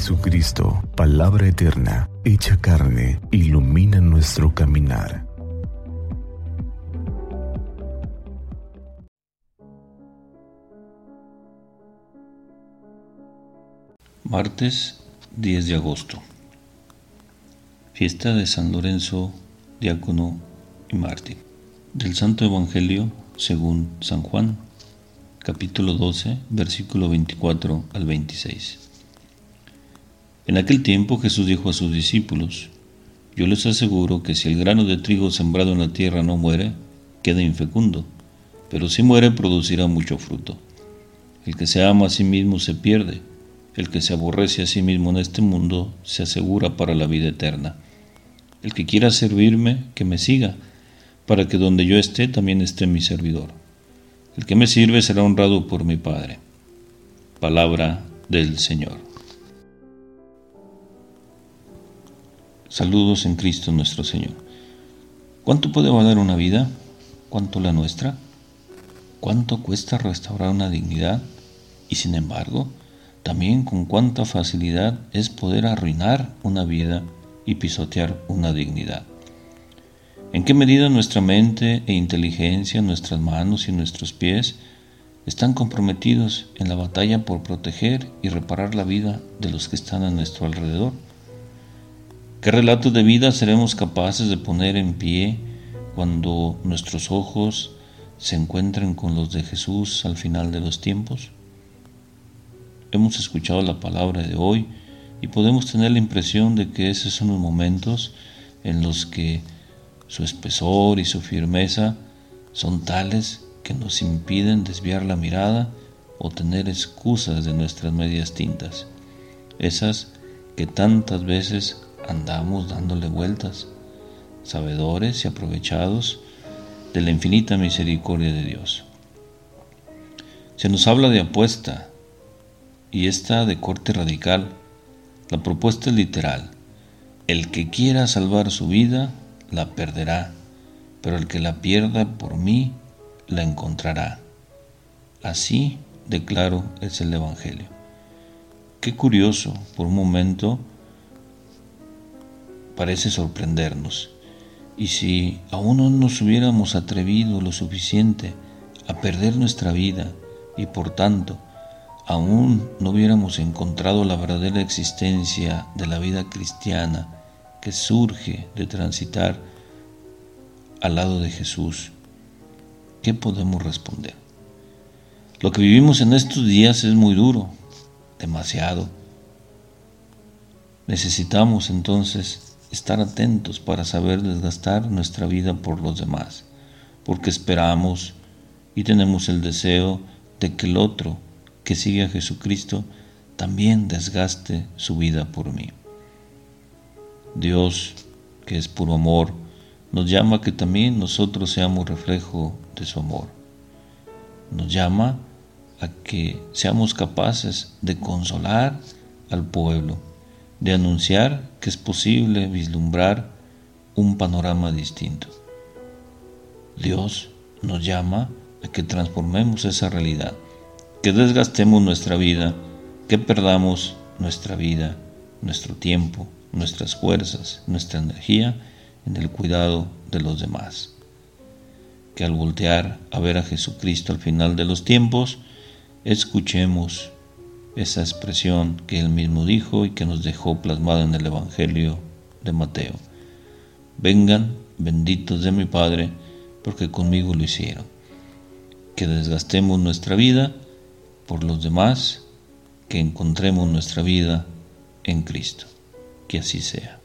Jesucristo, palabra eterna, hecha carne, ilumina nuestro caminar. Martes 10 de agosto. Fiesta de San Lorenzo, diácono y mártir. Del Santo Evangelio según San Juan, capítulo 12, versículo 24 al 26. En aquel tiempo Jesús dijo a sus discípulos, Yo les aseguro que si el grano de trigo sembrado en la tierra no muere, queda infecundo, pero si muere producirá mucho fruto. El que se ama a sí mismo se pierde el que se aborrece a sí mismo en este mundo se asegura para la vida eterna. El que quiera servirme, que me siga, para que donde yo esté también esté mi servidor. El que me sirve será honrado por mi Padre. Palabra del Señor. Saludos en Cristo nuestro Señor. ¿Cuánto puede valer una vida? ¿Cuánto la nuestra? ¿Cuánto cuesta restaurar una dignidad? Y sin embargo, también con cuánta facilidad es poder arruinar una vida y pisotear una dignidad. ¿En qué medida nuestra mente e inteligencia, nuestras manos y nuestros pies están comprometidos en la batalla por proteger y reparar la vida de los que están a nuestro alrededor? ¿Qué relatos de vida seremos capaces de poner en pie cuando nuestros ojos se encuentren con los de Jesús al final de los tiempos? hemos escuchado la palabra de hoy y podemos tener la impresión de que esos son los momentos en los que su espesor y su firmeza son tales que nos impiden desviar la mirada o tener excusas de nuestras medias tintas, esas que tantas veces andamos dándole vueltas, sabedores y aprovechados de la infinita misericordia de Dios. Se nos habla de apuesta, y esta de corte radical. La propuesta es literal. El que quiera salvar su vida, la perderá, pero el que la pierda por mí, la encontrará. Así, declaro, es el Evangelio. Qué curioso, por un momento parece sorprendernos. Y si aún no nos hubiéramos atrevido lo suficiente a perder nuestra vida y por tanto aún no hubiéramos encontrado la verdadera existencia de la vida cristiana que surge de transitar al lado de Jesús, ¿qué podemos responder? Lo que vivimos en estos días es muy duro, demasiado. Necesitamos entonces estar atentos para saber desgastar nuestra vida por los demás, porque esperamos y tenemos el deseo de que el otro que sigue a Jesucristo también desgaste su vida por mí. Dios, que es puro amor, nos llama a que también nosotros seamos reflejo de su amor. Nos llama a que seamos capaces de consolar al pueblo, de anunciar que es posible vislumbrar un panorama distinto. Dios nos llama a que transformemos esa realidad que desgastemos nuestra vida, que perdamos nuestra vida, nuestro tiempo, nuestras fuerzas, nuestra energía en el cuidado de los demás. Que al voltear a ver a Jesucristo al final de los tiempos, escuchemos esa expresión que él mismo dijo y que nos dejó plasmada en el Evangelio de Mateo. Vengan, benditos de mi Padre, porque conmigo lo hicieron. Que desgastemos nuestra vida por los demás, que encontremos nuestra vida en Cristo. Que así sea.